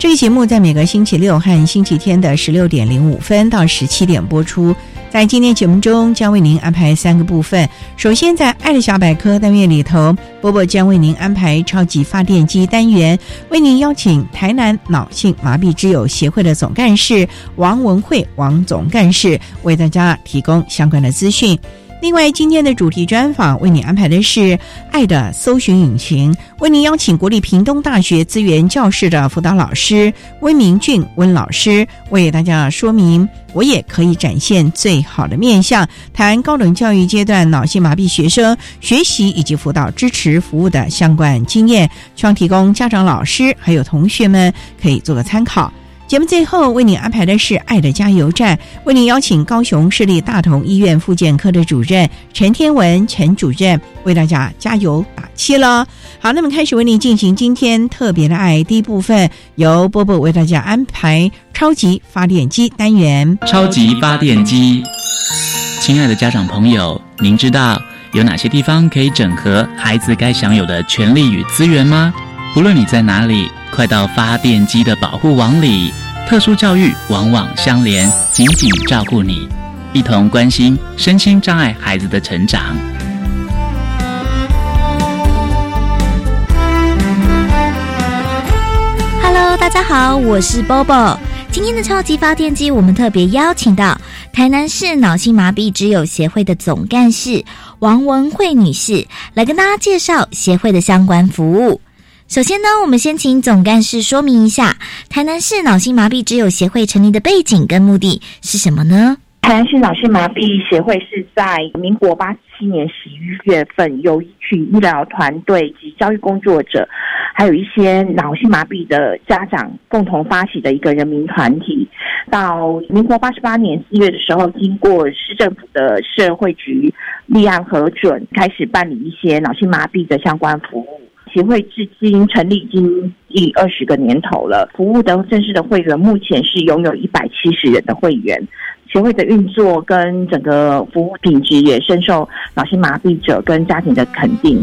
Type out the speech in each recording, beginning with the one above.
这个节目在每个星期六和星期天的十六点零五分到十七点播出。在今天节目中，将为您安排三个部分。首先，在“爱的小百科”单元里头，波波将为您安排超级发电机单元，为您邀请台南脑性麻痹之友协会的总干事王文慧王总干事为大家提供相关的资讯。另外，今天的主题专访为你安排的是“爱的搜寻引擎”，为您邀请国立屏东大学资源教室的辅导老师温明俊温老师为大家说明，我也可以展现最好的面相，谈高等教育阶段脑性麻痹学生学习以及辅导支持服务的相关经验，希望提供家长、老师还有同学们可以做个参考。节目最后为您安排的是“爱的加油站”，为您邀请高雄市立大同医院复健科的主任陈天文陈主任为大家加油打气了。好，那么开始为您进行今天特别的爱第一部分，由波波为大家安排超级发电机单元。超级发电机，亲爱的家长朋友，您知道有哪些地方可以整合孩子该享有的权利与资源吗？不论你在哪里，快到发电机的保护网里。特殊教育往往相连，紧紧照顾你，一同关心身心障碍孩子的成长。Hello，大家好，我是 Bobo。今天的超级发电机，我们特别邀请到台南市脑性麻痹之友协会的总干事王文慧女士，来跟大家介绍协会的相关服务。首先呢，我们先请总干事说明一下台南市脑性麻痹之友协会成立的背景跟目的是什么呢？台南市脑性麻痹协会是在民国八七年十一月份，由一群医疗团队及教育工作者，还有一些脑性麻痹的家长共同发起的一个人民团体。到民国八十八年四月的时候，经过市政府的社会局立案核准，开始办理一些脑性麻痹的相关服务。协会至今成立已经第二十个年头了，服务的正式的会员目前是拥有一百七十人的会员。协会的运作跟整个服务品质也深受脑性麻痹者跟家庭的肯定。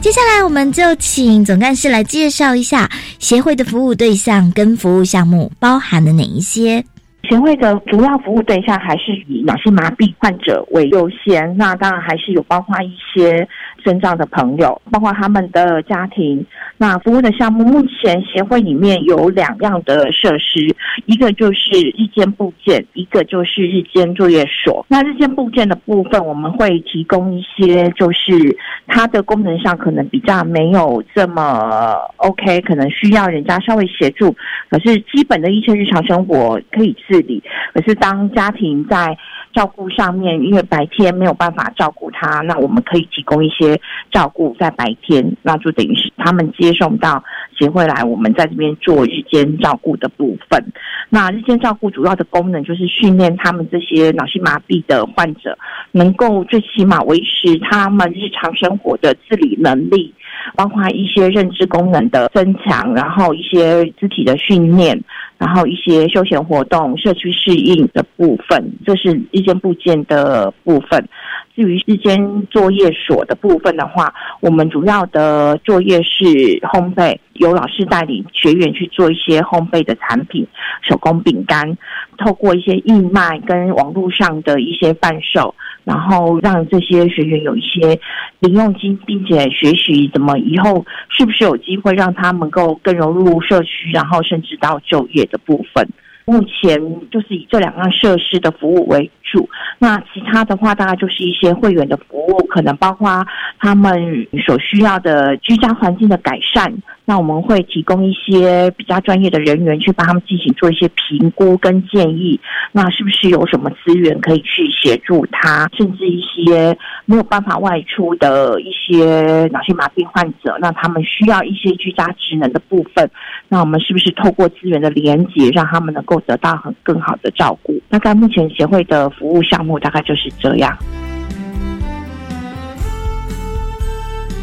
接下来，我们就请总干事来介绍一下协会的服务对象跟服务项目包含了哪一些。协会的主要服务对象还是以脑性麻痹患者为优先，那当然还是有包括一些。身障的朋友，包括他们的家庭，那服务的项目，目前协会里面有两样的设施，一个就是日间部件，一个就是日间作业所。那日间部件的部分，我们会提供一些，就是它的功能上可能比较没有这么 OK，可能需要人家稍微协助，可是基本的一些日常生活可以自理。可是当家庭在照顾上面，因为白天没有办法照顾他，那我们可以提供一些照顾在白天，那就等于是他们接送到协会来，我们在这边做日间照顾的部分。那日间照顾主要的功能就是训练他们这些脑性麻痹的患者，能够最起码维持他们日常生活的自理能力，包括一些认知功能的增强，然后一些肢体的训练。然后一些休闲活动、社区适应的部分，这是一些部件的部分。至于日间作业所的部分的话，我们主要的作业是烘焙，由老师带领学员去做一些烘焙的产品，手工饼干，透过一些义卖跟网络上的一些贩售，然后让这些学员有一些零用金，并且学习怎么以后是不是有机会让他们够更融入社区，然后甚至到就业的部分。目前就是以这两样设施的服务为主，那其他的话大概就是一些会员的服务，可能包括他们所需要的居家环境的改善。那我们会提供一些比较专业的人员去帮他们进行做一些评估跟建议。那是不是有什么资源可以去协助他？甚至一些没有办法外出的一些脑性麻痹患者，那他们需要一些居家职能的部分。那我们是不是透过资源的连接，让他们能够得到很更好的照顾？那在目前协会的服务项目大概就是这样。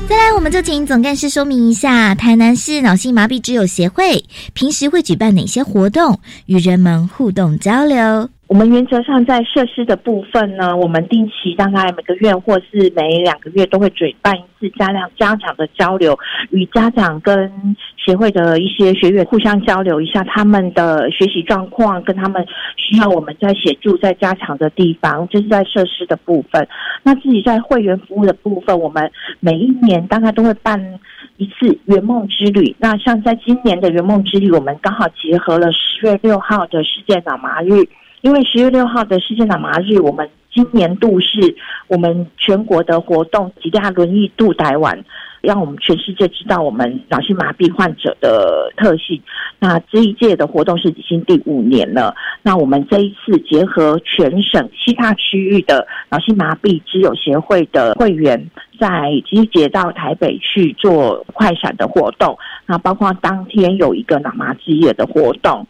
再来，我们就请总干事说明一下，台南市脑性麻痹之友协会平时会举办哪些活动，与人们互动交流。我们原则上在设施的部分呢，我们定期大概每个月或是每两个月都会举办一次加量家长的交流，与家长跟协会的一些学员互相交流一下他们的学习状况，跟他们需要我们在协助在加强的地方，这是在设施的部分。那自己在会员服务的部分，我们每一年大概都会办一次圆梦之旅。那像在今年的圆梦之旅，我们刚好结合了十月六号的世界脑麻日。因为十月六号的世界脑麻日，我们今年度是我们全国的活动，几大轮椅渡台湾，让我们全世界知道我们脑性麻痹患者的特性。那这一届的活动是已经第五年了。那我们这一次结合全省七大区域的脑性麻痹之友协会的会员，在集结到台北去做快闪的活动。那包括当天有一个脑麻之夜的活动。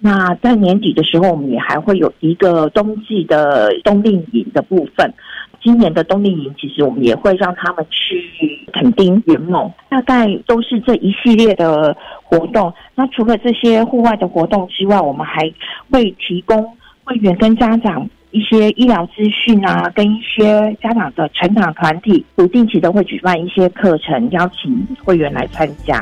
那在年底的时候，我们也还会有一个冬季的冬令营的部分。今年的冬令营，其实我们也会让他们去垦丁圆梦，大概都是这一系列的活动。那除了这些户外的活动之外，我们还会提供会员跟家长一些医疗资讯啊，跟一些家长的成长团体，不定期的会举办一些课程，邀请会员来参加。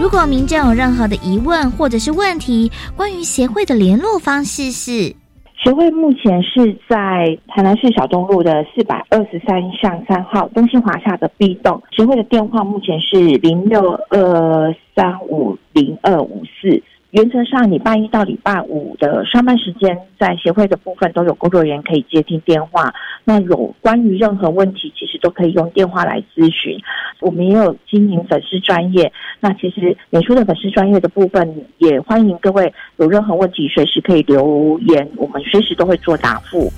如果民众有任何的疑问或者是问题，关于协会的联络方式是：协会目前是在台南市小东路的四百二十三巷三号东兴华夏的 B 栋。协会的电话目前是零六二三五零二五四。原则上，礼拜一到礼拜五的上班时间，在协会的部分都有工作人员可以接听电话。那有关于任何问题，其实都可以用电话来咨询。我们也有经营粉丝专业，那其实脸书的粉丝专业的部分，也欢迎各位有任何问题随时可以留言，我们随时都会做答复。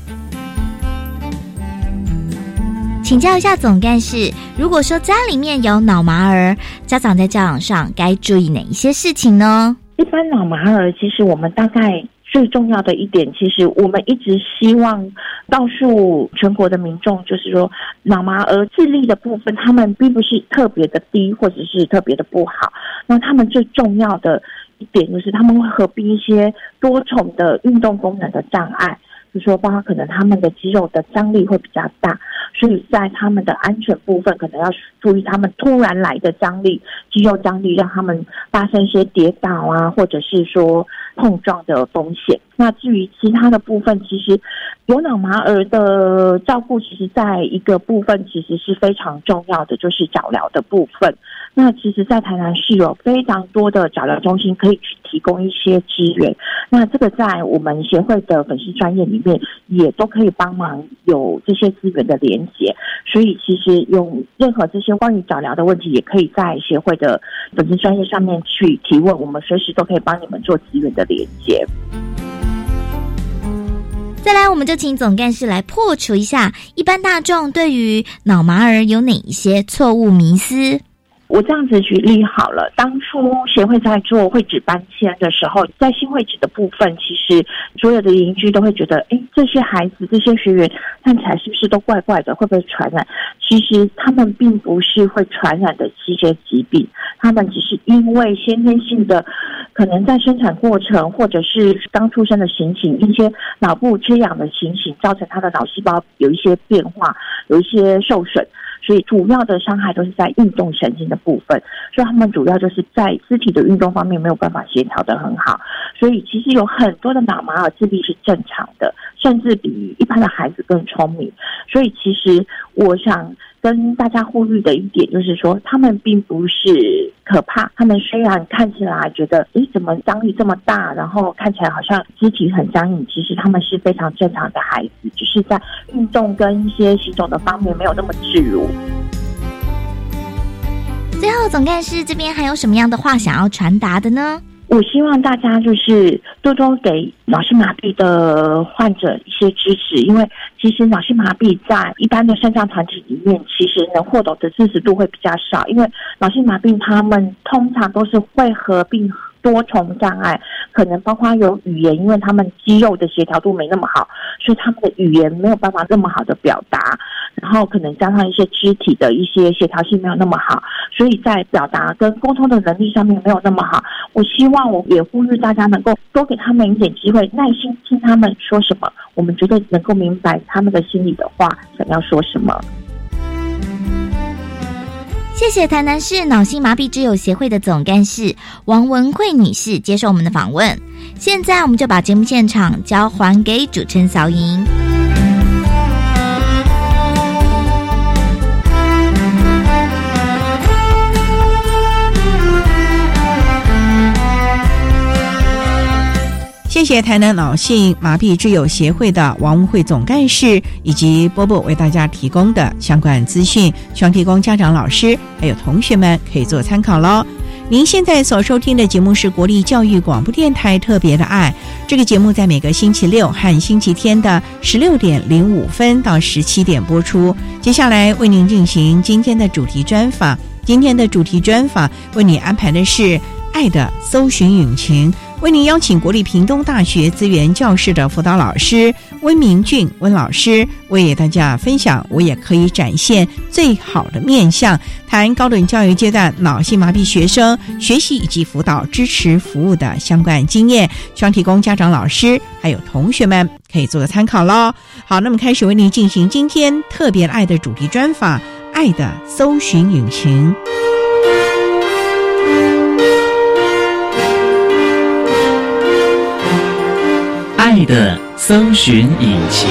请教一下总干事，如果说家里面有脑麻儿，家长在教养上该注意哪一些事情呢？一般脑麻儿，其实我们大概最重要的一点，其实我们一直希望告诉全国的民众，就是说脑麻儿智力的部分，他们并不是特别的低，或者是特别的不好。那他们最重要的一点，就是他们会合并一些多重的运动功能的障碍，就说包括可能他们的肌肉的张力会比较大。所以在他们的安全部分，可能要注意他们突然来的张力、肌肉张力，让他们发生一些跌倒啊，或者是说碰撞的风险。那至于其他的部分，其实有脑麻儿的照顾，其实在一个部分其实是非常重要的，就是早疗的部分。那其实，在台南市有非常多的早疗中心可以去提供一些资源。那这个在我们协会的粉丝专业里面，也都可以帮忙有这些资源的连接。所以，其实用任何这些关于早疗的问题，也可以在协会的粉丝专业上面去提问，我们随时都可以帮你们做资源的连接。再来，我们就请总干事来破除一下一般大众对于脑麻儿有哪一些错误迷思。我这样子举例好了，当初协会在做会址搬迁的时候，在新会址的部分，其实所有的邻居都会觉得，哎，这些孩子、这些学员看起来是不是都怪怪的？会不会传染？其实他们并不是会传染的一些疾病，他们只是因为先天性的，可能在生产过程或者是刚出生的情形，一些脑部缺氧的情形，造成他的脑细胞有一些变化，有一些受损。所以主要的伤害都是在运动神经的部分，所以他们主要就是在肢体的运动方面没有办法协调的很好。所以其实有很多的脑麻儿智力是正常的，甚至比一般的孩子更聪明。所以其实我想。跟大家呼吁的一点就是说，他们并不是可怕。他们虽然看起来觉得，诶，怎么张力这么大，然后看起来好像肢体很僵硬，其实他们是非常正常的孩子，只是在运动跟一些行走的方面没有那么自如。最后，总干事这边还有什么样的话想要传达的呢？我希望大家就是多多给脑性麻痹的患者一些支持，因为其实脑性麻痹在一般的肾脏团体里面，其实能获得的支持度会比较少，因为脑性麻痹他们通常都是会合并。多重障碍可能包括有语言，因为他们肌肉的协调度没那么好，所以他们的语言没有办法那么好的表达。然后可能加上一些肢体的一些协调性没有那么好，所以在表达跟沟通的能力上面没有那么好。我希望我也呼吁大家能够多给他们一点机会，耐心听他们说什么，我们绝对能够明白他们的心里的话想要说什么。谢谢台南市脑性麻痹之友协会的总干事王文慧女士接受我们的访问。现在，我们就把节目现场交还给主持人小莹。谢谢台南脑性麻痹之友协会的王文慧总干事以及波波为大家提供的相关资讯，希望提供家长、老师还有同学们可以做参考喽。您现在所收听的节目是国立教育广播电台特别的爱，这个节目在每个星期六和星期天的十六点零五分到十七点播出。接下来为您进行今天的主题专访，今天的主题专访为你安排的是爱的搜寻引擎。为您邀请国立屏东大学资源教室的辅导老师温明俊温老师，为大家分享我也可以展现最好的面相，谈高等教育阶段脑性麻痹学生学习以及辅导支持服务的相关经验，希望提供家长、老师还有同学们可以做个参考喽。好，那么开始为您进行今天特别爱的主题专访，《爱的搜寻引擎》。爱的搜寻引擎。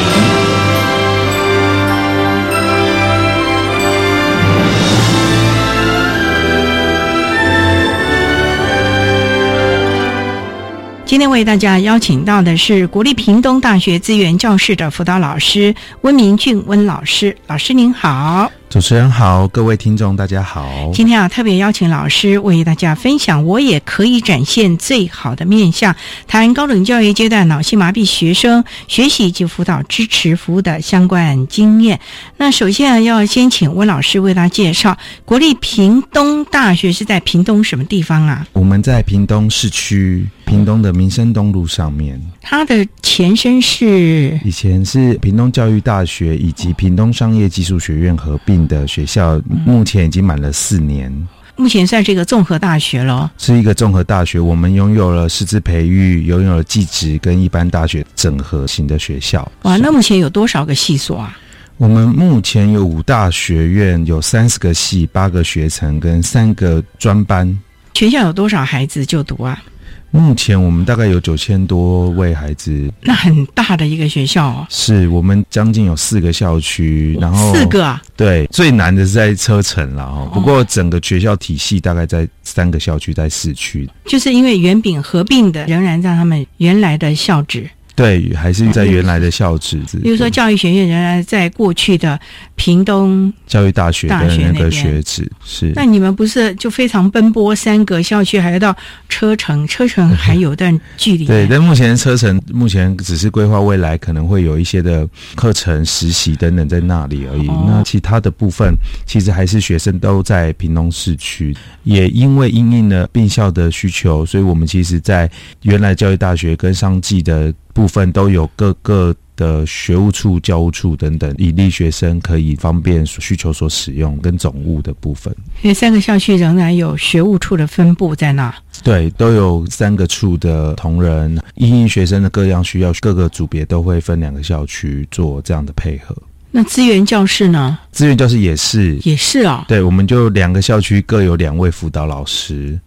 今天为大家邀请到的是国立屏东大学资源教室的辅导老师温明俊温老师，老师您好。主持人好，各位听众大家好。今天啊，特别邀请老师为大家分享，我也可以展现最好的面相，谈高等教育阶段脑性麻痹学生学习及辅导支持服务的相关经验。那首先啊，要先请温老师为大家介绍，国立屏东大学是在屏东什么地方啊？我们在屏东市区，屏东的民生东路上面。它的前身是以前是屏东教育大学以及屏东商业技术学院合并。的学校目前已经满了四年，目前算是一个综合大学了，是一个综合大学。我们拥有了师资培育，拥有了技职跟一般大学整合型的学校。哇，那目前有多少个系所啊？我们目前有五大学院，有三十个系、八个学程跟三个专班。全校有多少孩子就读啊？目前我们大概有九千多位孩子，那很大的一个学校哦。是我们将近有四个校区，然后四个啊。对，最难的是在车城了哦。不过整个学校体系大概在三个校区，在市区。就是因为原饼合并的，仍然让他们原来的校址。对，还是在原来的校址。比如说，教育学院仍然在过去的屏东教育大学的那个学址是。那你们不是就非常奔波，三个校区还要到车城，车城还有段距离。对，但目前车城目前只是规划未来可能会有一些的课程、实习等等在那里而已。那其他的部分其实还是学生都在屏东市区，也因为因应了并校的需求，所以我们其实，在原来教育大学跟商技的。部分都有各个的学务处、教务处等等，以利学生可以方便需求所使用跟总务的部分。因为三个校区仍然有学务处的分布在那。对，都有三个处的同仁，因应学生的各样需要，各个组别都会分两个校区做这样的配合。那资源教室呢？资源教室也是，也是啊。对，我们就两个校区各有两位辅导老师。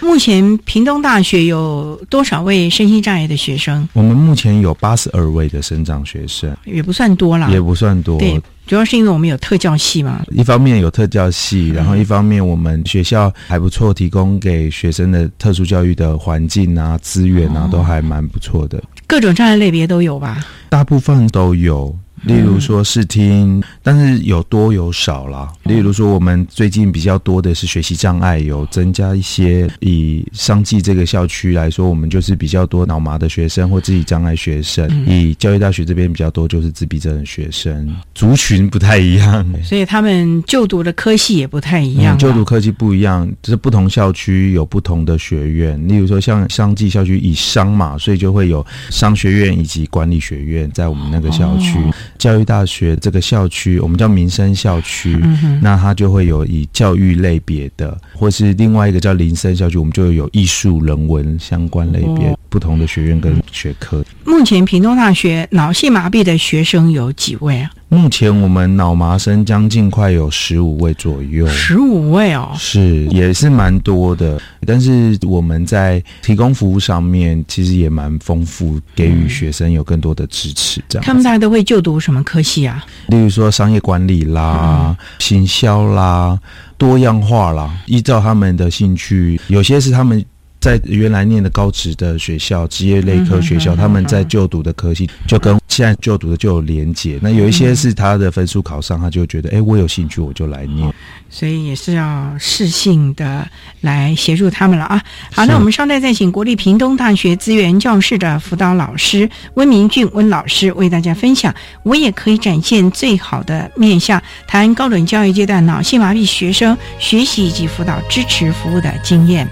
目前屏东大学有多少位身心障碍的学生？我们目前有八十二位的生长学生，也不算多啦，也不算多。对，主要是因为我们有特教系嘛。一方面有特教系，然后一方面我们学校还不错，提供给学生的特殊教育的环境啊、资源啊，都还蛮不错的。各种障碍类别都有吧？大部分都有。例如说视听，但是有多有少啦。例如说，我们最近比较多的是学习障碍，有增加一些。以商技这个校区来说，我们就是比较多脑麻的学生或自己障碍学生。以教育大学这边比较多就是自闭症的学生，族群不太一样，所以他们就读的科系也不太一样。就读科系不一样，就是不同校区有不同的学院。例如说，像商技校区以商嘛，所以就会有商学院以及管理学院在我们那个校区。教育大学这个校区，我们叫民生校区，那它就会有以教育类别的，或是另外一个叫林森校区，我们就有艺术人文相关类别不同的学院跟学科。目前屏东大学脑性麻痹的学生有几位啊？目前我们脑麻生将近快有十五位左右，十五位哦，是也是蛮多的。但是我们在提供服务上面，其实也蛮丰富，给予学生有更多的支持。这样，他们大家都会就读什么科系啊？例如说商业管理啦、行销啦、多样化啦，依照他们的兴趣，有些是他们。在原来念的高职的学校、职业类科学校，他们在就读的科系就跟现在就读的就有连结。那有一些是他的分数考上，他就觉得，哎，我有兴趣，我就来念。所以也是要适性的来协助他们了啊。好，那我们稍待再请国立屏东大学资源教室的辅导老师温明俊温老师为大家分享。我也可以展现最好的面向，谈高等教育阶段脑性麻痹学生学习以及辅导支持服务的经验。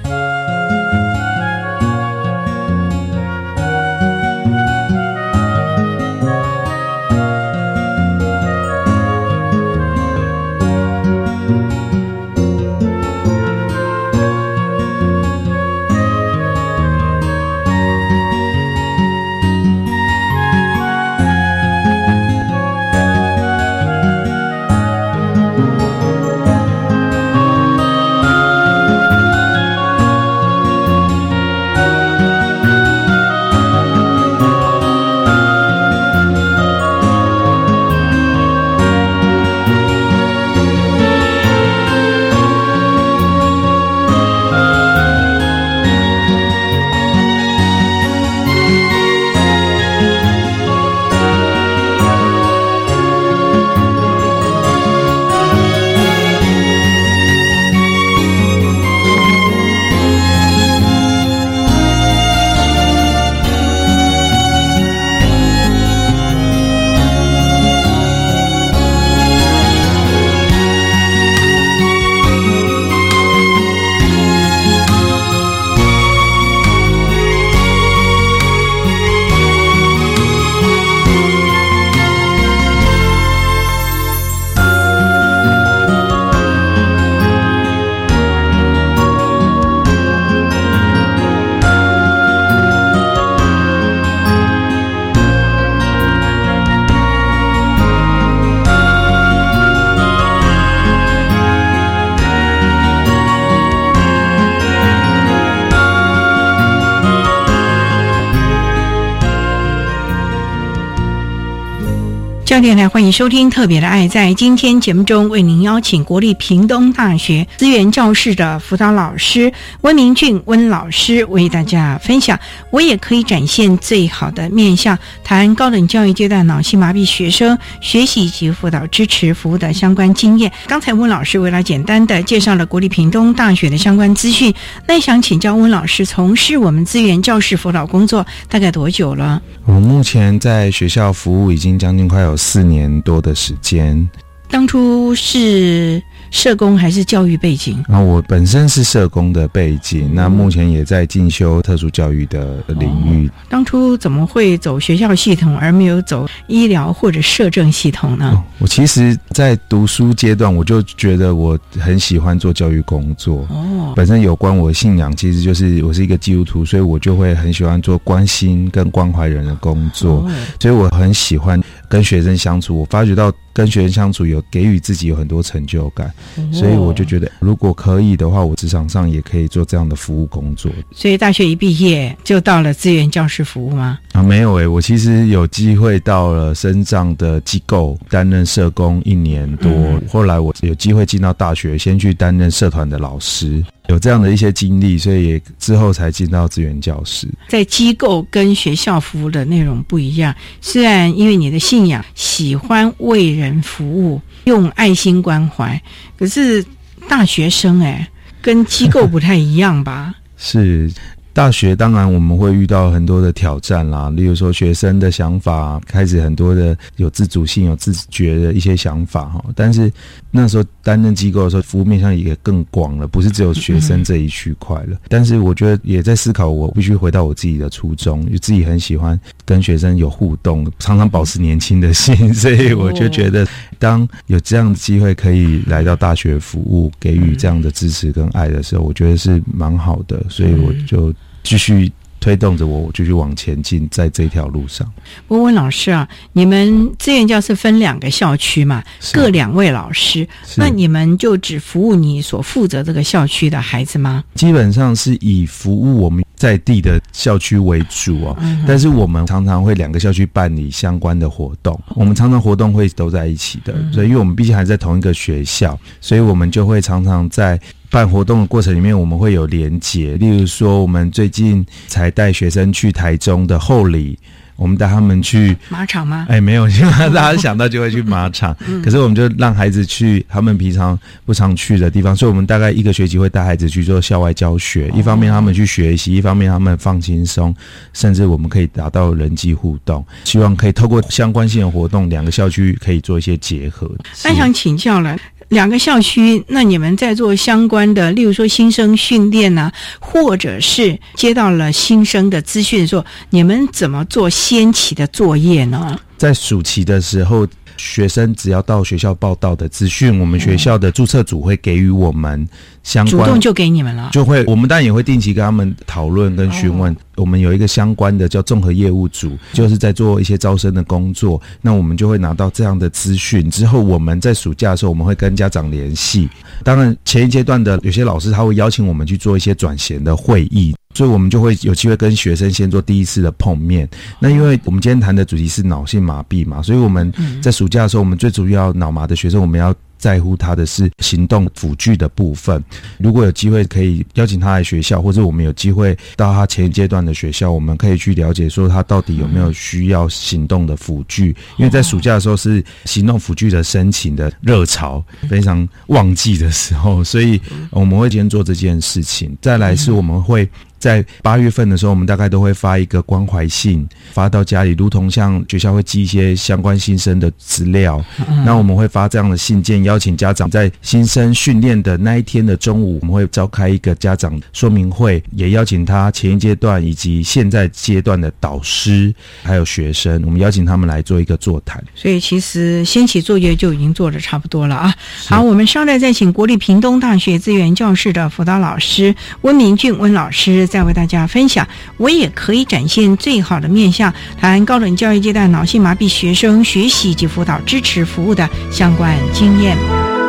电台欢迎收听《特别的爱》。在今天节目中，为您邀请国立屏东大学资源教室的辅导老师温明俊温老师，为大家分享。我也可以展现最好的面向，谈高等教育阶段脑性麻痹学生学习及辅导支持服务的相关经验。刚才温老师为了简单的介绍了国立屏东大学的相关资讯，那想请教温老师，从事我们资源教室辅导工作大概多久了？我目前在学校服务已经将近快有四年多的时间。当初是社工还是教育背景？那我本身是社工的背景，那目前也在进修特殊教育的领域。当初怎么会走学校系统，而没有走医疗或者社政系统呢？我其实，在读书阶段，我就觉得我很喜欢做教育工作。哦，本身有关我的信仰，其实就是我是一个基督徒，所以我就会很喜欢做关心跟关怀人的工作。所以我很喜欢跟学生相处。我发觉到跟学生相处有给予自己有很多成就感。所以我就觉得，如果可以的话，我职场上也可以做这样的服务工作。所以大学一毕业就到了资源教师服务吗？啊，没有诶，我其实有机会到了深藏的机构担任社工一年多，后来我有机会进到大学，先去担任社团的老师，有这样的一些经历，所以也之后才进到资源教师。在机构跟学校服务的内容不一样，虽然因为你的信仰喜欢为人服务，用爱心关怀。可是大学生哎，跟机构不太一样吧？是。大学当然我们会遇到很多的挑战啦，例如说学生的想法开始很多的有自主性、有自觉的一些想法哈。但是那时候担任机构的时候，服务面向也更广了，不是只有学生这一区块了。但是我觉得也在思考，我必须回到我自己的初衷，就自己很喜欢跟学生有互动，常常保持年轻的心，所以我就觉得当有这样的机会可以来到大学服务，给予这样的支持跟爱的时候，我觉得是蛮好的，所以我就。继续推动着我，我继续往前进，在这条路上。温温老师啊，你们志愿教是分两个校区嘛，各两位老师，那你们就只服务你所负责这个校区的孩子吗？基本上是以服务我们在地的校区为主哦，但是我们常常会两个校区办理相关的活动，我们常常活动会都在一起的，所以因为我们毕竟还在同一个学校，所以我们就会常常在。办活动的过程里面，我们会有连结。例如说，我们最近才带学生去台中的后里，我们带他们去马场吗？哎，没有，大家想到就会去马场。可是我们就让孩子去他们平常不常去的地方，所以我们大概一个学期会带孩子去做校外教学。一方面他们去学习，一方面他们放轻松，甚至我们可以达到人际互动。希望可以透过相关性的活动，两个校区可以做一些结合。那想请教了。两个校区，那你们在做相关的，例如说新生训练呐，或者是接到了新生的资讯，说你们怎么做先期的作业呢？在暑期的时候。学生只要到学校报到的资讯，我们学校的注册组会给予我们相关，主动就给你们了，就会我们当然也会定期跟他们讨论跟询问。我们有一个相关的叫综合业务组，就是在做一些招生的工作。那我们就会拿到这样的资讯之后，我们在暑假的时候，我们会跟家长联系。当然，前一阶段的有些老师他会邀请我们去做一些转衔的会议。所以我们就会有机会跟学生先做第一次的碰面。那因为我们今天谈的主题是脑性麻痹嘛，所以我们在暑假的时候，我们最主要脑麻的学生，我们要。在乎他的是行动辅具的部分。如果有机会可以邀请他来学校，或者我们有机会到他前一阶段的学校，我们可以去了解说他到底有没有需要行动的辅具。因为在暑假的时候是行动辅具的申请的热潮非常旺季的时候，所以我们会今天做这件事情。再来是我们会。在八月份的时候，我们大概都会发一个关怀信，发到家里，如同像学校会寄一些相关新生的资料。那我们会发这样的信件，邀请家长在新生训练的那一天的中午，我们会召开一个家长说明会，也邀请他前一阶段以及现在阶段的导师还有学生，我们邀请他们来做一个座谈。所以其实先期作业就已经做的差不多了啊。好，我们稍待再请国立屏东大学资源教室的辅导老师温明俊温老师。再为大家分享，我也可以展现最好的面向，谈高等教育阶段脑性麻痹学生学习及辅导支持服务的相关经验。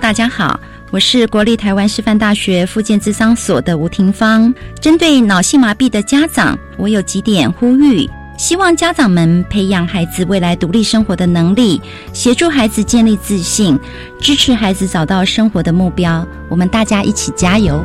大家好，我是国立台湾师范大学附件资商所的吴婷芳。针对脑性麻痹的家长，我有几点呼吁，希望家长们培养孩子未来独立生活的能力，协助孩子建立自信，支持孩子找到生活的目标。我们大家一起加油！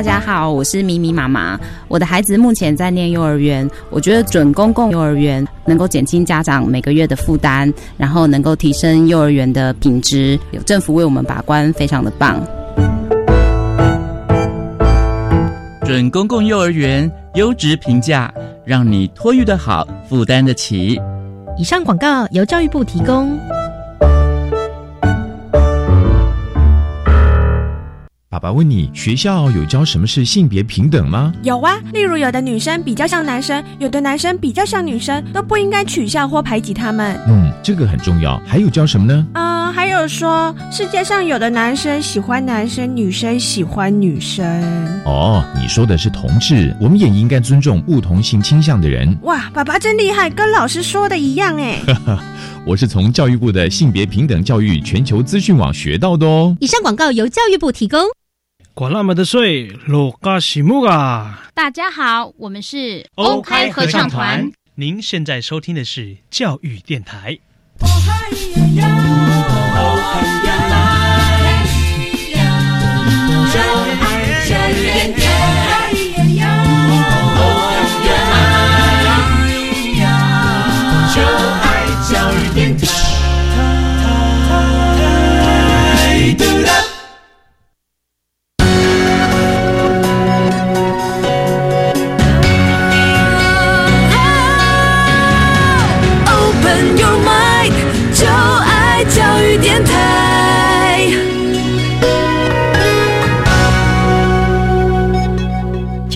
大家好，我是咪咪妈妈。我的孩子目前在念幼儿园，我觉得准公共幼儿园能够减轻家长每个月的负担，然后能够提升幼儿园的品质，有政府为我们把关，非常的棒。准公共幼儿园优质评价，让你托育的好，负担得起。以上广告由教育部提供。爸爸问你，学校有教什么是性别平等吗？有啊，例如有的女生比较像男生，有的男生比较像女生，都不应该取笑或排挤他们。嗯，这个很重要。还有教什么呢？嗯，还有说世界上有的男生喜欢男生，女生喜欢女生。哦，你说的是同志，我们也应该尊重不同性倾向的人。哇，爸爸真厉害，跟老师说的一样哎。我是从教育部的性别平等教育全球资讯网学到的哦。以上广告由教育部提供。管那么的水，落嘎西木啊！大家好，我们是欧开合唱团。您现在收听的是教育电台。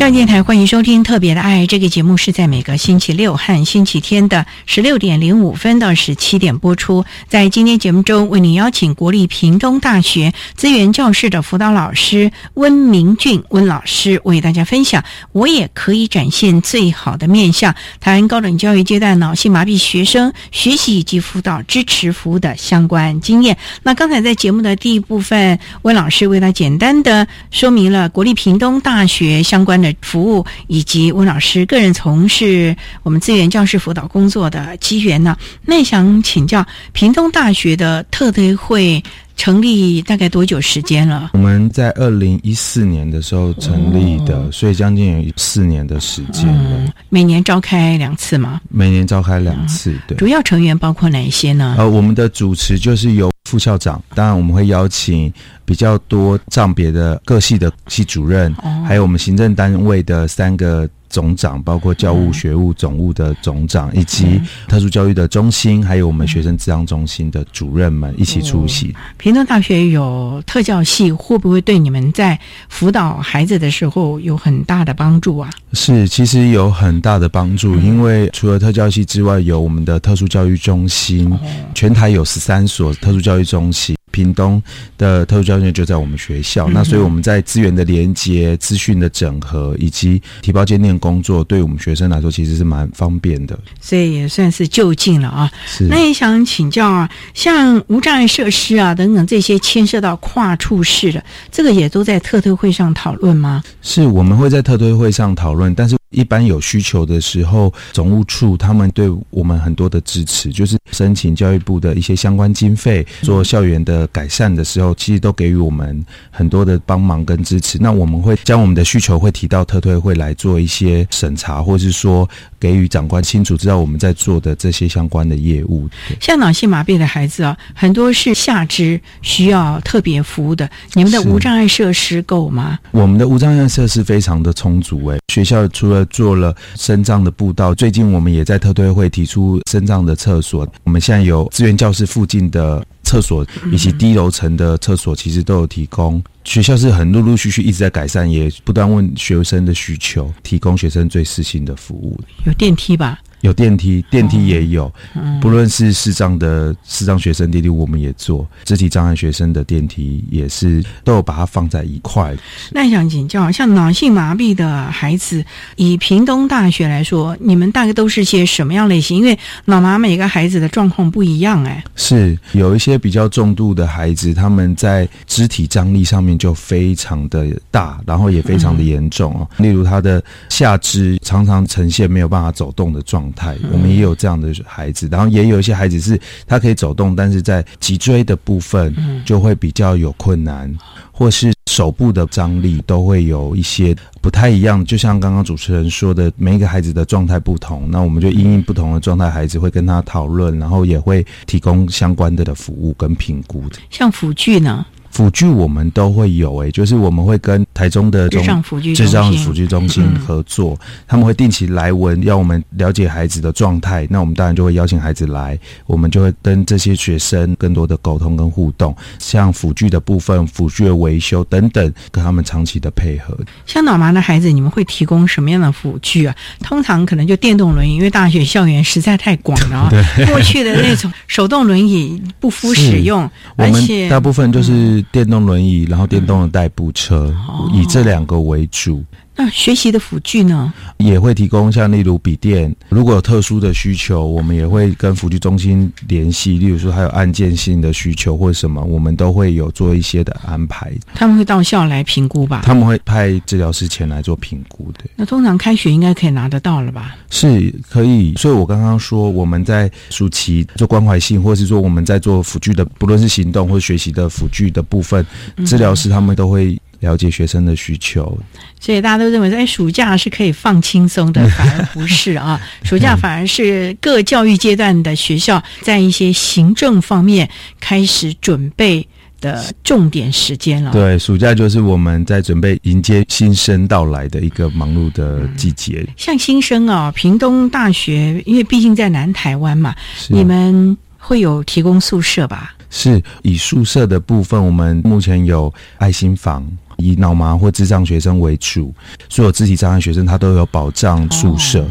教育电台欢迎收听《特别的爱》这个节目，是在每个星期六和星期天的十六点零五分到十七点播出。在今天节目中，为您邀请国立屏东大学资源教室的辅导老师温明俊温老师，为大家分享“我也可以展现最好的面相”台湾高等教育阶段脑性麻痹学生学习以及辅导支持服务的相关经验。那刚才在节目的第一部分，温老师为他简单的说明了国立屏东大学相关的。服务以及温老师个人从事我们资源教师辅导工作的机缘呢？那想请教屏东大学的特推会成立大概多久时间了？我们在二零一四年的时候成立的，哦、所以将近有四年的时间了、嗯。每年召开两次吗？每年召开两次，嗯、对。主要成员包括哪一些呢？呃，我们的主持就是由副校长，当然我们会邀请。比较多藏别的各系的系主任，哦、还有我们行政单位的三个总长，包括教务、学务、总务的总长，以及特殊教育的中心，还有我们学生治疗中心的主任们一起出席。屏东大学有特教系，会不会对你们在辅导孩子的时候有很大的帮助啊？是，其实有很大的帮助，因为除了特教系之外，有我们的特殊教育中心，哦、全台有十三所特殊教育中心。屏东的特殊教育就在我们学校，嗯、那所以我们在资源的连接、资讯的整合以及提报鉴定工作，对我们学生来说其实是蛮方便的，所以也算是就近了啊。是，那也想请教啊，像无障碍设施啊等等这些牵涉到跨处室的，这个也都在特推会上讨论吗？是，我们会在特推会上讨论，但是一般有需求的时候，总务处他们对我们很多的支持，就是申请教育部的一些相关经费，做校园的改善的时候，其实都给予我们很多的帮忙跟支持。那我们会将我们的需求会提到特推会来做一些审查，或是说给予长官清楚知道我们在做的这些相关的业务。像脑性麻痹的孩子啊，很多是下肢需要特别服务的，你们的无障碍设施够吗？我们的无障碍设施非常的充足，诶，学校除了做了深藏的步道，最近我们也在特推会提出深藏的厕所。我们现在有资源教室附近的厕所以及低楼层的厕所，其实都有提供。学校是很陆陆续续一直在改善，也不断问学生的需求，提供学生最适性的服务。有电梯吧？有电梯，电梯也有，不论是视障的视障学生电梯，我们也做；肢体障碍学生的电梯也是，都有把它放在一块。那想请教，像脑性麻痹的孩子，以屏东大学来说，你们大概都是些什么样类型？因为脑麻每个孩子的状况不一样，哎，是有一些比较重度的孩子，他们在肢体张力上面就非常的大，然后也非常的严重哦。例如他的下肢常常呈现没有办法走动的状。态，我们也有这样的孩子，然后也有一些孩子是他可以走动，但是在脊椎的部分就会比较有困难，或是手部的张力都会有一些不太一样。就像刚刚主持人说的，每一个孩子的状态不同，那我们就因应不同的状态，孩子会跟他讨论，然后也会提供相关的的服务跟评估的。像辅具呢？辅具我们都会有，诶，就是我们会跟台中的智障辅具智障辅具中心合作，他们会定期来文，要我们了解孩子的状态。那我们当然就会邀请孩子来，我们就会跟这些学生更多的沟通跟互动，像辅具的部分、辅具的维修等等，跟他们长期的配合。像脑麻的孩子，你们会提供什么样的辅具啊？通常可能就电动轮椅，因为大学校园实在太广了啊。过去的那种手动轮椅不敷使用，而且大部分就是。电动轮椅，然后电动的代步车，以这两个为主。那学习的辅具呢？也会提供，像例如笔电，如果有特殊的需求，我们也会跟辅具中心联系。例如说，还有案件性的需求或者什么，我们都会有做一些的安排。他们会到校来评估吧？他们会派治疗师前来做评估的。那通常开学应该可以拿得到了吧？是可以。所以我刚刚说，我们在暑期做关怀性，或是说我们在做辅具的，不论是行动或学习的辅具的部分，治疗师他们都会。了解学生的需求，所以大家都认为说，哎，暑假是可以放轻松的，反而不是啊。暑假反而是各教育阶段的学校在一些行政方面开始准备的重点时间了。对，暑假就是我们在准备迎接新生到来的一个忙碌的季节。像新生啊，屏东大学，因为毕竟在南台湾嘛，你们会有提供宿舍吧？是以宿舍的部分，我们目前有爱心房。以脑麻或智障学生为主，所有肢体障碍学生他都有保障宿舍。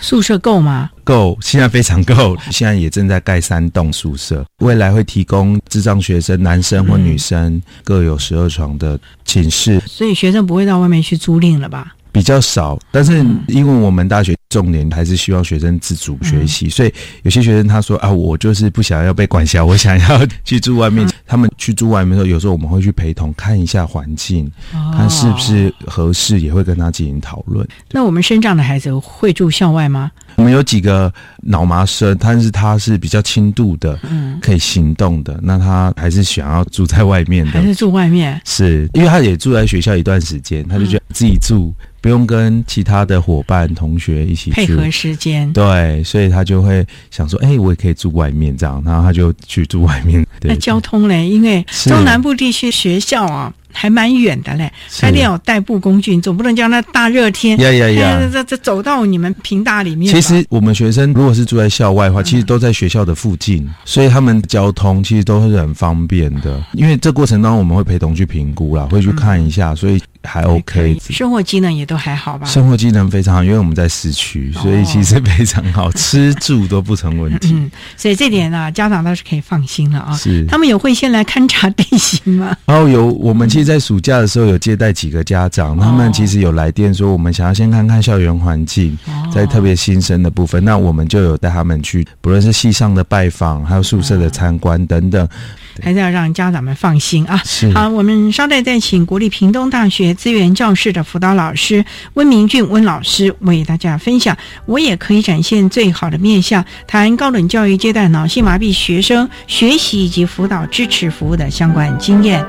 宿舍够吗？够，现在非常够。现在也正在盖三栋宿舍，未来会提供智障学生男生或女生各有十二床的寝室。所以学生不会到外面去租赁了吧？比较少，但是因为我们大学重点还是希望学生自主学习，所以有些学生他说啊，我就是不想要被管辖，我想要去住外面。他们去住外面的时候，有时候我们会去陪同看一下环境，看是不是合适，也会跟他进行讨论。那我们生长的孩子会住校外吗？我们有几个脑麻生，但是他是比较轻度的，嗯，可以行动的，那他还是想要住在外面的，还是住外面？是因为他也住在学校一段时间，他就觉得自己住。不用跟其他的伙伴、同学一起配合时间，对，所以他就会想说：“哎，我也可以住外面这样。”然后他就去住外面。那交通嘞？因为中南部地区学校啊。还蛮远的嘞，他一定要代步工具，总不能叫那大热天，呀呀呀，这这走到你们平大里面。其实我们学生如果是住在校外的话，其实都在学校的附近，所以他们交通其实都是很方便的。因为这过程当中我们会陪同去评估啦，会去看一下，所以还 OK。生活机能也都还好吧？生活机能非常好，因为我们在市区，所以其实非常好吃住都不成问题。嗯，所以这点呢，家长倒是可以放心了啊。是，他们有会先来勘察地形吗？然后有我们其实。在暑假的时候，有接待几个家长，他们其实有来电说，我们想要先看看校园环境，在特别新生的部分，那我们就有带他们去，不论是系上的拜访，还有宿舍的参观等等。还是要让家长们放心啊。好，我们稍待再请国立屏东大学资源教室的辅导老师温明俊温老师为大家分享。我也可以展现最好的面向，谈高等教育阶段脑性麻痹学生学习以及辅导支持服务的相关经验。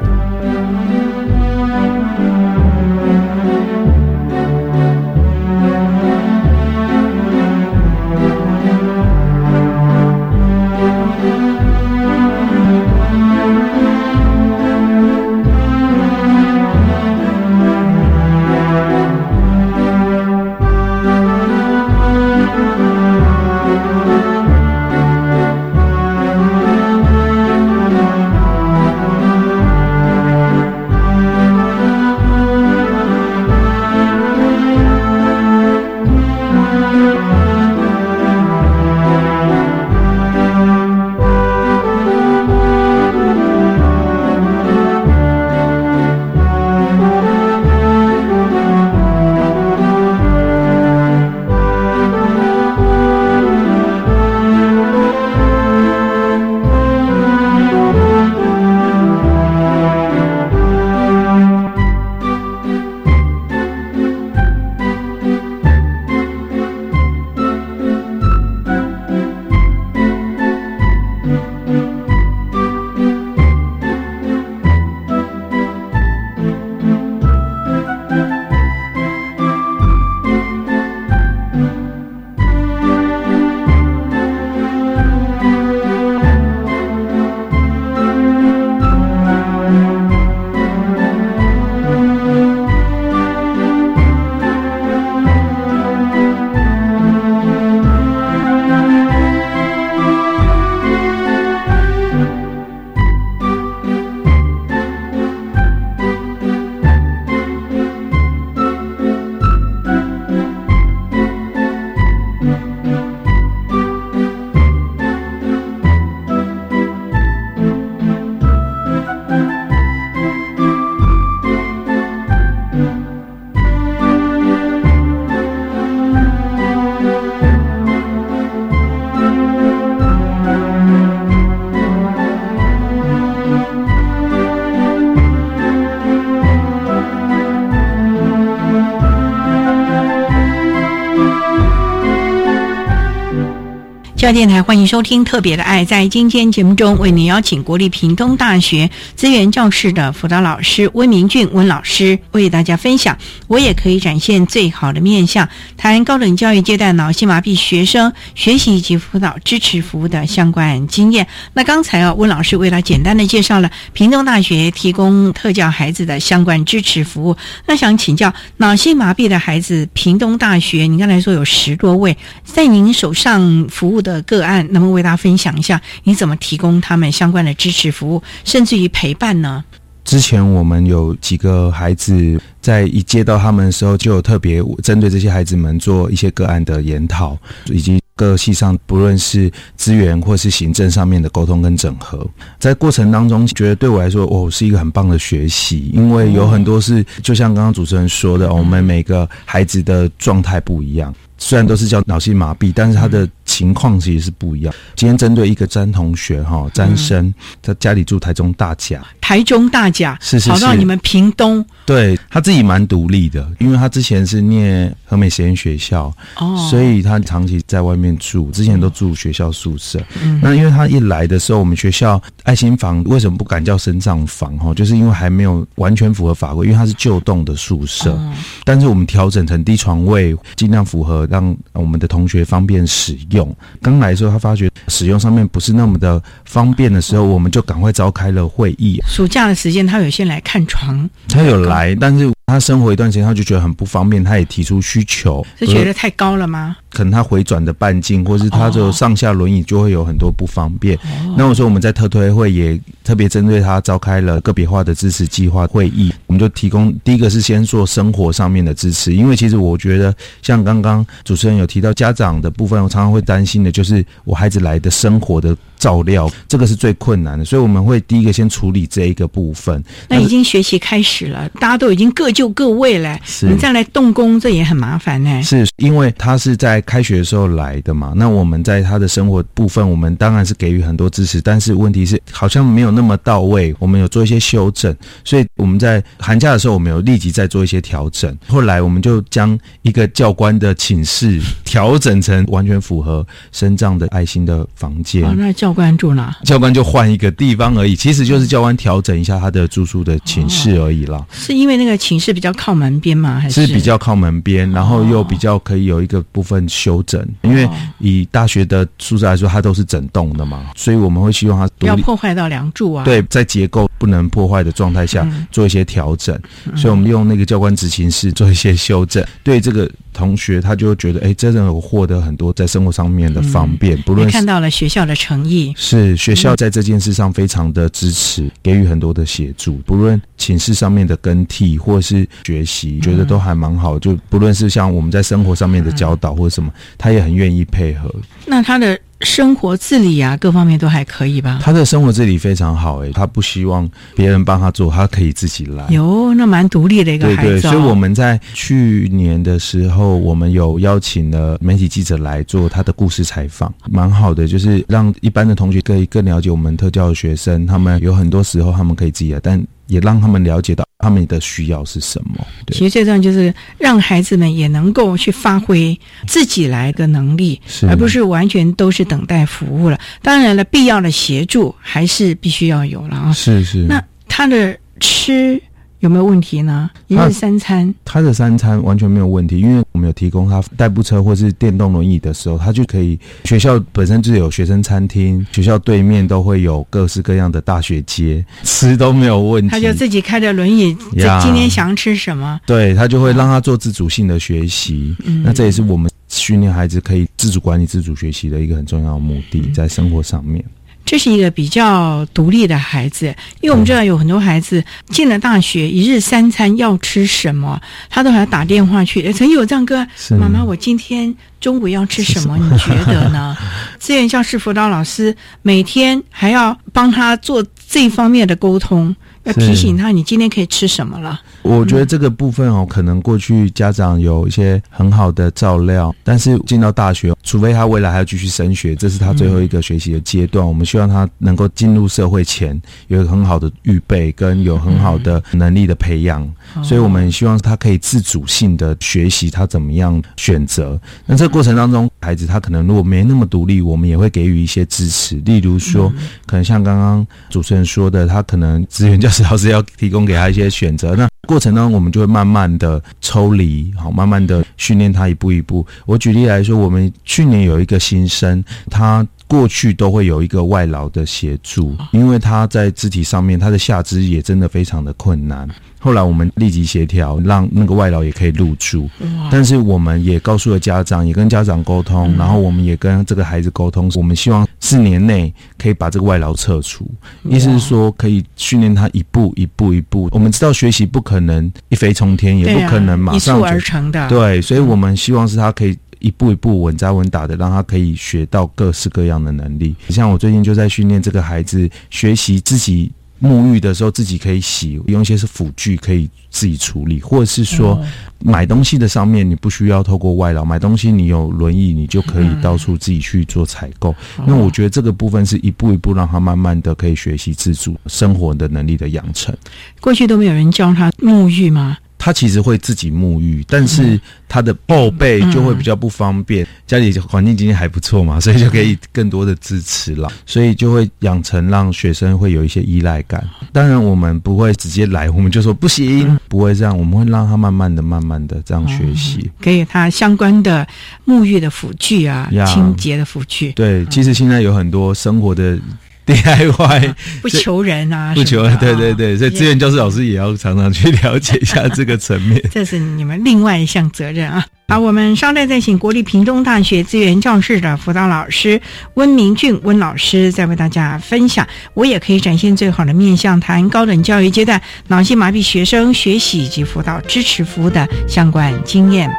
电台欢迎收听《特别的爱》。在今天节目中，为您邀请国立屏东大学资源教室的辅导老师温明俊温老师，为大家分享我也可以展现最好的面向，谈高等教育阶段脑性麻痹学生学习以及辅导支持服务的相关经验。那刚才啊，温老师为他简单的介绍了屏东大学提供特教孩子的相关支持服务。那想请教脑性麻痹的孩子，屏东大学，您刚才说有十多位，在您手上服务的个案，能不能为大家分享一下，你怎么提供他们相关的支持服务，甚至于陪伴呢？之前我们有几个孩子，在一接到他们的时候，就有特别针对这些孩子们做一些个案的研讨，以及各系上不论是资源或是行政上面的沟通跟整合。在过程当中，觉得对我来说，哦，是一个很棒的学习，因为有很多是就像刚刚主持人说的，我们每个孩子的状态不一样。虽然都是叫脑性麻痹，但是他的情况其实是不一样。今天针对一个詹同学哈，詹生，他家里住台中大甲，台中大甲是是跑到你们屏东，对他自己蛮独立的，因为他之前是念和美实验学校，哦，所以他长期在外面住，之前都住学校宿舍。嗯那因为他一来的时候，我们学校爱心房为什么不敢叫生长房哈？就是因为还没有完全符合法规，因为它是旧栋的宿舍。哦但是我们调整成低床位，尽量符合让我们的同学方便使用。刚来的时候，他发觉使用上面不是那么的方便的时候，我们就赶快召开了会议。暑假的时间，他有先来看床，他有来，但是他生活一段时间，他就觉得很不方便，他也提出需求，是觉得太高了吗？可能他回转的半径，或是他就上下轮椅就会有很多不方便。那我说我们在特推会也特别针对他召开了个别化的支持计划会议，我们就提供第一个是先做生活上面的支持，因为其实我觉得像刚刚主持人有提到家长的部分，我常常会担心的就是我孩子来的生活的照料，这个是最困难的，所以我们会第一个先处理这一个部分。那已经学习开始了，大家都已经各就各位了，是你再来动工，这也很麻烦呢。是因为他是在开学的时候来的嘛？那我们在他的生活部分，我们当然是给予很多支持，但是问题是好像没有那么到位。我们有做一些修正，所以我们在寒假的时候，我们有立即在做一些调整。后来我们就将一个教官的寝室调整成完全符合生长的爱心的房间。哦，那教官住哪？教官就换一个地方而已，其实就是教官调整一下他的住宿的寝室而已啦。是因为那个寝室比较靠门边吗？还是是比较靠门边，然后又比较可以有一个部分修整，因为以大学的宿舍来说，它都是整栋的嘛，所以我们会希望它不要破坏到梁柱啊。对，在结构不能破坏的状态下做一些调整，所以我们用那个教官执勤室做一些修正，对这个。同学他就觉得，哎，真的有获得很多在生活上面的方便，不论看到了学校的诚意，是学校在这件事上非常的支持，给予很多的协助，不论寝室上面的更替或是学习，觉得都还蛮好。就不论是像我们在生活上面的教导或者什么，他也很愿意配合。那他的。生活自理啊，各方面都还可以吧？他的生活自理非常好，诶，他不希望别人帮他做，他可以自己来。哟，那蛮独立的一个孩子。对对，所以我们在去年的时候，我们有邀请了媒体记者来做他的故事采访，蛮好的，就是让一般的同学可以更了解我们特教的学生。他们有很多时候他们可以自己来，但。也让他们了解到他们的需要是什么。其实最重要就是让孩子们也能够去发挥自己来的能力，而不是完全都是等待服务了。当然了，必要的协助还是必须要有了啊。是是。那他的吃。有没有问题呢？一日三餐，他的三餐完全没有问题，因为我们有提供他代步车或是电动轮椅的时候，他就可以。学校本身就有学生餐厅，学校对面都会有各式各样的大学街，吃都没有问题。他就自己开着轮椅，今天想吃什么？对他就会让他做自主性的学习。那这也是我们训练孩子可以自主管理、自主学习的一个很重要的目的，在生活上面。这是一个比较独立的孩子，因为我们知道有很多孩子进了大学，一日三餐要吃什么，他都还要打电话去。曾经有这样哥，妈妈，我今天中午要吃什么？你觉得呢？资源教师辅导老师每天还要帮他做这方面的沟通。要提醒他，你今天可以吃什么了？我觉得这个部分哦，可能过去家长有一些很好的照料，但是进到大学，除非他未来还要继续升学，这是他最后一个学习的阶段。我们希望他能够进入社会前有一个很好的预备，跟有很好的能力的培养。所以我们希望他可以自主性的学习，他怎么样选择。那这个过程当中，孩子他可能如果没那么独立，我们也会给予一些支持，例如说，可能像刚刚主持人说的，他可能资源是。老师要提供给他一些选择，那过程当中我们就会慢慢的抽离，好，慢慢的训练他一步一步。我举例来说，我们去年有一个新生，他过去都会有一个外劳的协助，因为他在肢体上面，他的下肢也真的非常的困难。后来我们立即协调，让那个外劳也可以入住。但是我们也告诉了家长，也跟家长沟通，然后我们也跟这个孩子沟通，我们希望四年内可以把这个外劳撤除。意思是说，可以训练他一步一步一步。我们知道学习不可能一飞冲天，也不可能马上而成的。对，所以我们希望是他可以一步一步稳扎稳打的，让他可以学到各式各样的能力。像我最近就在训练这个孩子学习自己。沐浴的时候自己可以洗，用一些是辅具可以自己处理，或者是说买东西的上面你不需要透过外劳买东西，你有轮椅你就可以到处自己去做采购。因为我觉得这个部分是一步一步让他慢慢的可以学习自主生活的能力的养成。过去都没有人教他沐浴吗？他其实会自己沐浴，但是他的后背就会比较不方便。家里环境今天还不错嘛，所以就可以更多的支持了，所以就会养成让学生会有一些依赖感。当然，我们不会直接来，我们就说不行，不会这样，我们会让他慢慢的、慢慢的这样学习，给他相关的沐浴的辅具啊，清洁的辅具。对，其实现在有很多生活的。DIY 不求人啊，不求人，对对对，所以志愿教师老师也要常常去了解一下这个层面，这是你们另外一项责任啊。好，我们稍待再请国立屏东大学资源教室的辅导老师温明俊温老师，再为大家分享。我也可以展现最好的面向，谈高等教育阶段脑性麻痹学生学习以及辅导支持服务的相关经验。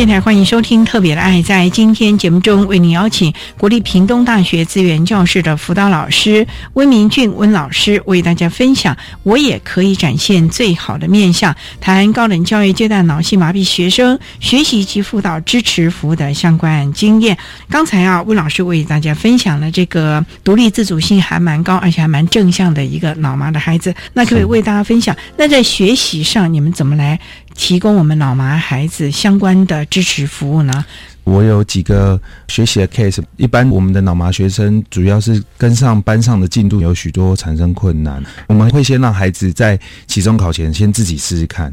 电台欢迎收听《特别的爱》。在今天节目中，为您邀请国立屏东大学资源教室的辅导老师温明俊温老师，为大家分享“我也可以展现最好的面相”，谈高等教育阶段脑性麻痹学生学习及辅导支持服务的相关经验。刚才啊，温老师为大家分享了这个独立自主性还蛮高，而且还蛮正向的一个脑麻的孩子。那可以为大家分享，那在学习上你们怎么来？提供我们脑麻孩子相关的支持服务呢？我有几个学习的 case，一般我们的脑麻学生主要是跟上班上的进度有许多产生困难，我们会先让孩子在期中考前先自己试试看，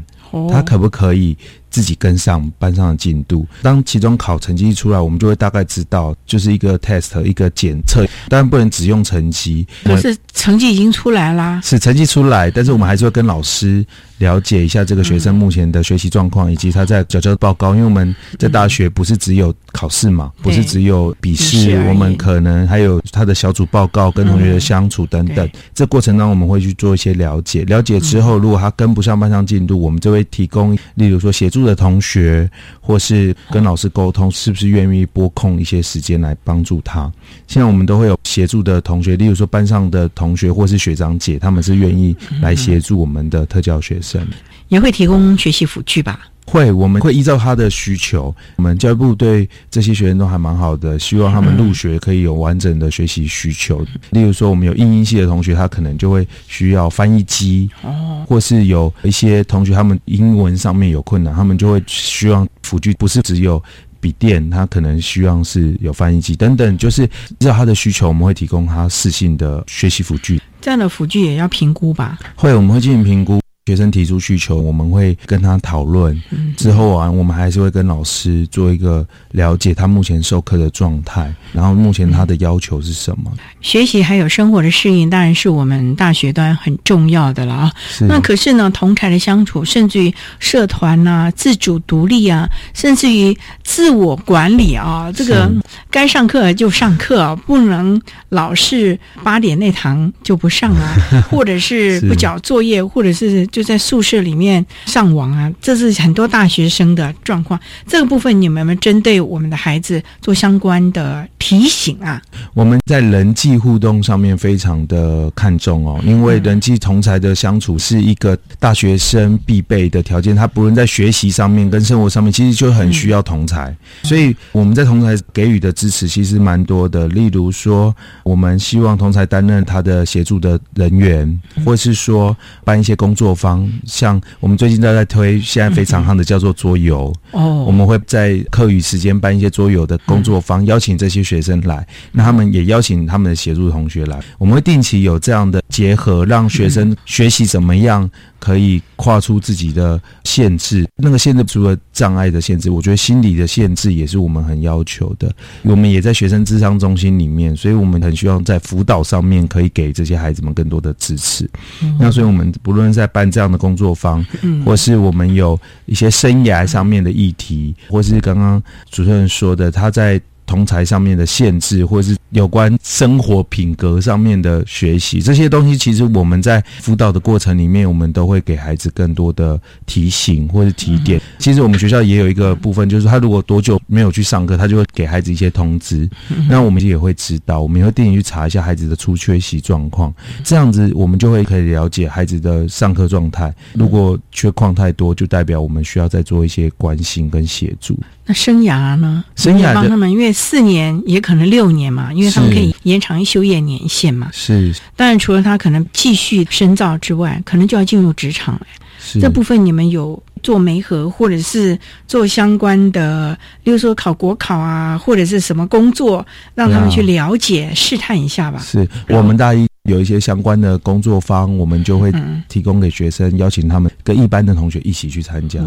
他可不可以。自己跟上班上的进度。当期中考成绩一出来，我们就会大概知道，就是一个 test 一个检测，当然不能只用成绩。可是成绩已经出来啦。是成绩出来，但是我们还是会跟老师了解一下这个学生目前的学习状况，以及他在交交报告。因为我们在大学不是只有考试嘛，不是只有笔试，我们可能还有他的小组报告、跟同学的相处等等。这过程当中，我们会去做一些了解。了解之后，如果他跟不上班上进度，我们就会提供，例如说协助。助的同学，或是跟老师沟通，是不是愿意拨空一些时间来帮助他？现在我们都会有协助的同学，例如说班上的同学或是学长姐，他们是愿意来协助我们的特教学生，也会提供学习辅具吧。会，我们会依照他的需求。我们教育部对这些学生都还蛮好的，希望他们入学可以有完整的学习需求。例如说，我们有英音系的同学，他可能就会需要翻译机，哦，或是有一些同学他们英文上面有困难，他们就会希望辅具不是只有笔电，他可能希望是有翻译机等等，就是依照他的需求，我们会提供他适性的学习辅具。这样的辅具也要评估吧？会，我们会进行评估。学生提出需求，我们会跟他讨论。之后啊，我们还是会跟老师做一个了解他目前授课的状态，然后目前他的要求是什么。学习还有生活的适应，当然是我们大学端很重要的了啊。那可是呢，同台的相处，甚至于社团呐、自主独立啊，甚至于自我管理啊，这个该上课就上课，不能老是八点那堂就不上啊，或者是不交作业，或者是。就在宿舍里面上网啊，这是很多大学生的状况。这个部分你们有没有针对我们的孩子做相关的提醒啊？我们在人际互动上面非常的看重哦，因为人际同才的相处是一个大学生必备的条件。他不论在学习上面跟生活上面，其实就很需要同才。所以我们在同才给予的支持其实蛮多的。例如说，我们希望同才担任他的协助的人员，或是说办一些工作坊。像我们最近都在推，现在非常夯的叫做桌游哦。我们会在课余时间办一些桌游的工作坊，邀请这些学生来，那他们也邀请他们的协助同学来。我们会定期有这样的结合，让学生学习怎么样。可以跨出自己的限制，那个限制除了障碍的限制，我觉得心理的限制也是我们很要求的。我们也在学生智商中心里面，所以我们很希望在辅导上面可以给这些孩子们更多的支持。那所以我们不论在办这样的工作坊，或是我们有一些生涯上面的议题，或是刚刚主持人说的，他在。同才上面的限制，或者是有关生活品格上面的学习，这些东西其实我们在辅导的过程里面，我们都会给孩子更多的提醒或者提点。其实我们学校也有一个部分，就是他如果多久没有去上课，他就会给孩子一些通知。那我们也会知道，我们也会定期去查一下孩子的出缺席状况，这样子我们就会可以了解孩子的上课状态。如果缺况太多，就代表我们需要再做一些关心跟协助。那生涯呢？生涯帮他们，因为四年也可能六年嘛，因为他们可以延长休业年限嘛。是。当然，除了他可能继续深造之外，可能就要进入职场了。是。这部分你们有做媒合，或者是做相关的，比如说考国考啊，或者是什么工作，让他们去了解、试探一下吧。是我们大一。有一些相关的工作方，我们就会提供给学生，邀请他们跟一般的同学一起去参加。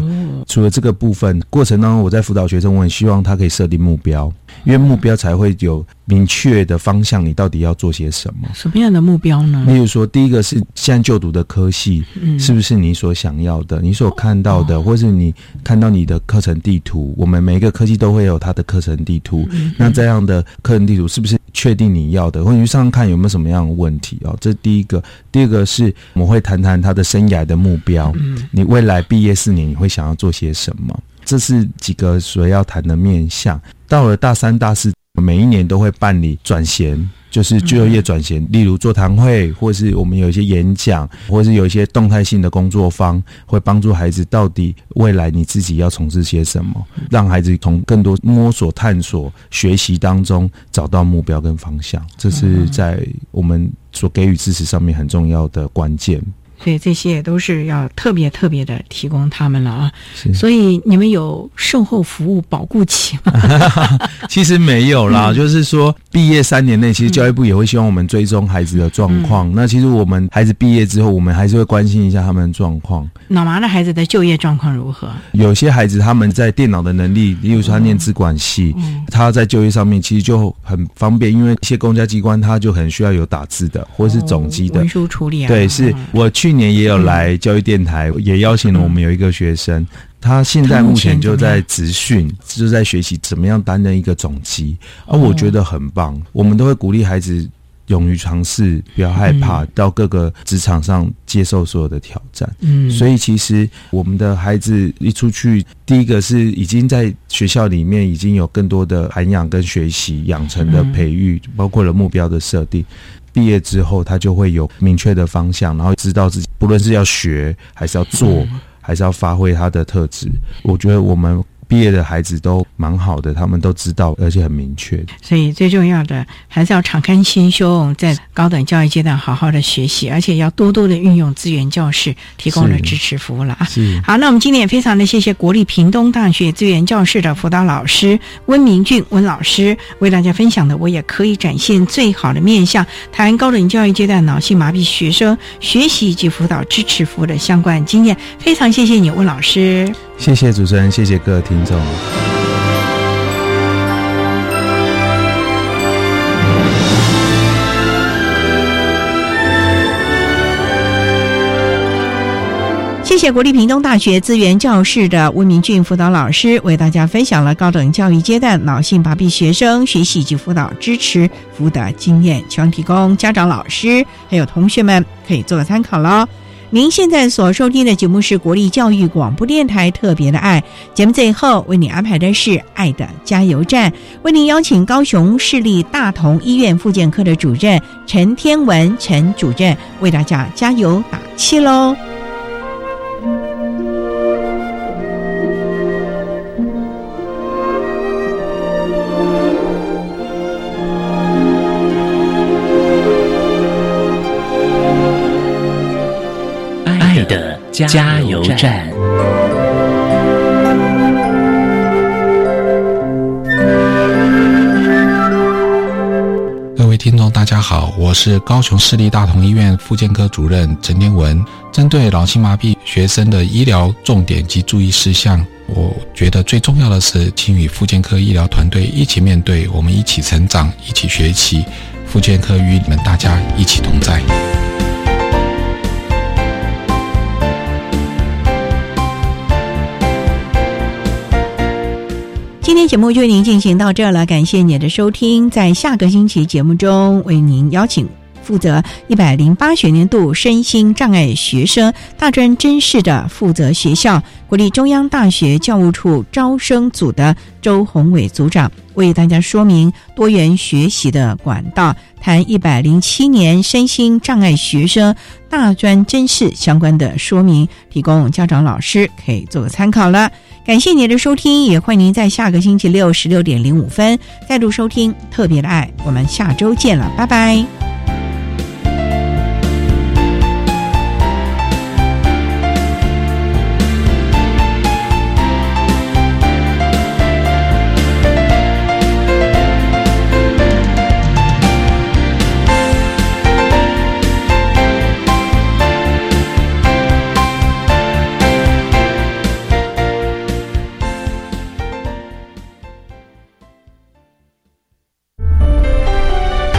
除了这个部分，过程当中我在辅导学生，我很希望他可以设定目标，因为目标才会有明确的方向，你到底要做些什么？什么样的目标呢？例如说，第一个是现在就读的科系，是不是你所想要的？你所看到的，或是你看到你的课程地图？我们每一个科技都会有它的课程地图。那这样的课程地图是不是确定你要的？或者去上看有没有什么样的问题哦？这第一个。第二个是我们会谈谈他的生涯的目标。嗯，你未来毕业四年你会想要做些什么？这是几个所要谈的面向。到了大三、大四，每一年都会办理转衔。就是就业转型，例如座谈会，或是我们有一些演讲，或是有一些动态性的工作坊，会帮助孩子到底未来你自己要从事些什么，让孩子从更多摸索、探索、学习当中找到目标跟方向，这是在我们所给予支持上面很重要的关键。所以这些也都是要特别特别的提供他们了啊！所以你们有售后服务保护期吗？其实没有啦，就是说毕业三年内，其实教育部也会希望我们追踪孩子的状况。那其实我们孩子毕业之后，我们还是会关心一下他们的状况。脑麻的孩子的就业状况如何？有些孩子他们在电脑的能力，例如说他念资管系，他在就业上面其实就很方便，因为一些公家机关他就很需要有打字的或者是总机的文书处理啊。对，是我去。去年也有来教育电台，也邀请了我们有一个学生，他现在目前就在职训，就在学习怎么样担任一个总机，而我觉得很棒。我们都会鼓励孩子勇于尝试，不要害怕到各个职场上接受所有的挑战。嗯，所以其实我们的孩子一出去，第一个是已经在学校里面已经有更多的涵养跟学习养成的培育，包括了目标的设定。毕业之后，他就会有明确的方向，然后知道自己不论是要学还是要做，还是要发挥他的特质。我觉得我们。毕业的孩子都蛮好的，他们都知道，而且很明确。所以最重要的还是要敞开心胸，在高等教育阶段好好的学习，而且要多多的运用资源教室提供的支持服务了啊！好，那我们今天也非常的谢谢国立屏东大学资源教室的辅导老师温明俊温老师为大家分享的，我也可以展现最好的面向，谈高等教育阶段脑性麻痹学生学习以及辅导支持服务的相关经验。非常谢谢你，温老师。谢谢主持人，谢谢各位听众。谢谢国立屏东大学资源教室的温明俊辅导老师为大家分享了高等教育阶段脑性麻痹学生学习及辅导支持辅导经验，希望提供家长、老师还有同学们可以做个参考喽。您现在所收听的节目是国立教育广播电台特别的爱节目，最后为您安排的是爱的加油站，为您邀请高雄市立大同医院复健科的主任陈天文陈主任为大家加油打气喽。的加油站。各位听众，大家好，我是高雄市立大同医院复健科主任陈天文。针对脑性麻痹学生的医疗重点及注意事项，我觉得最重要的是，请与复健科医疗团队一起面对，我们一起成长，一起学习。复健科与你们大家一起同在。今天节目就为您进行到这了，感谢您的收听。在下个星期节目中，为您邀请负责一百零八学年度身心障碍学生大专真试的负责学校国立中央大学教务处招生组的周宏伟组长，为大家说明多元学习的管道，谈一百零七年身心障碍学生大专真试相关的说明，提供家长老师可以做个参考了。感谢您的收听，也欢迎您在下个星期六十六点零五分再度收听《特别的爱》，我们下周见了，拜拜。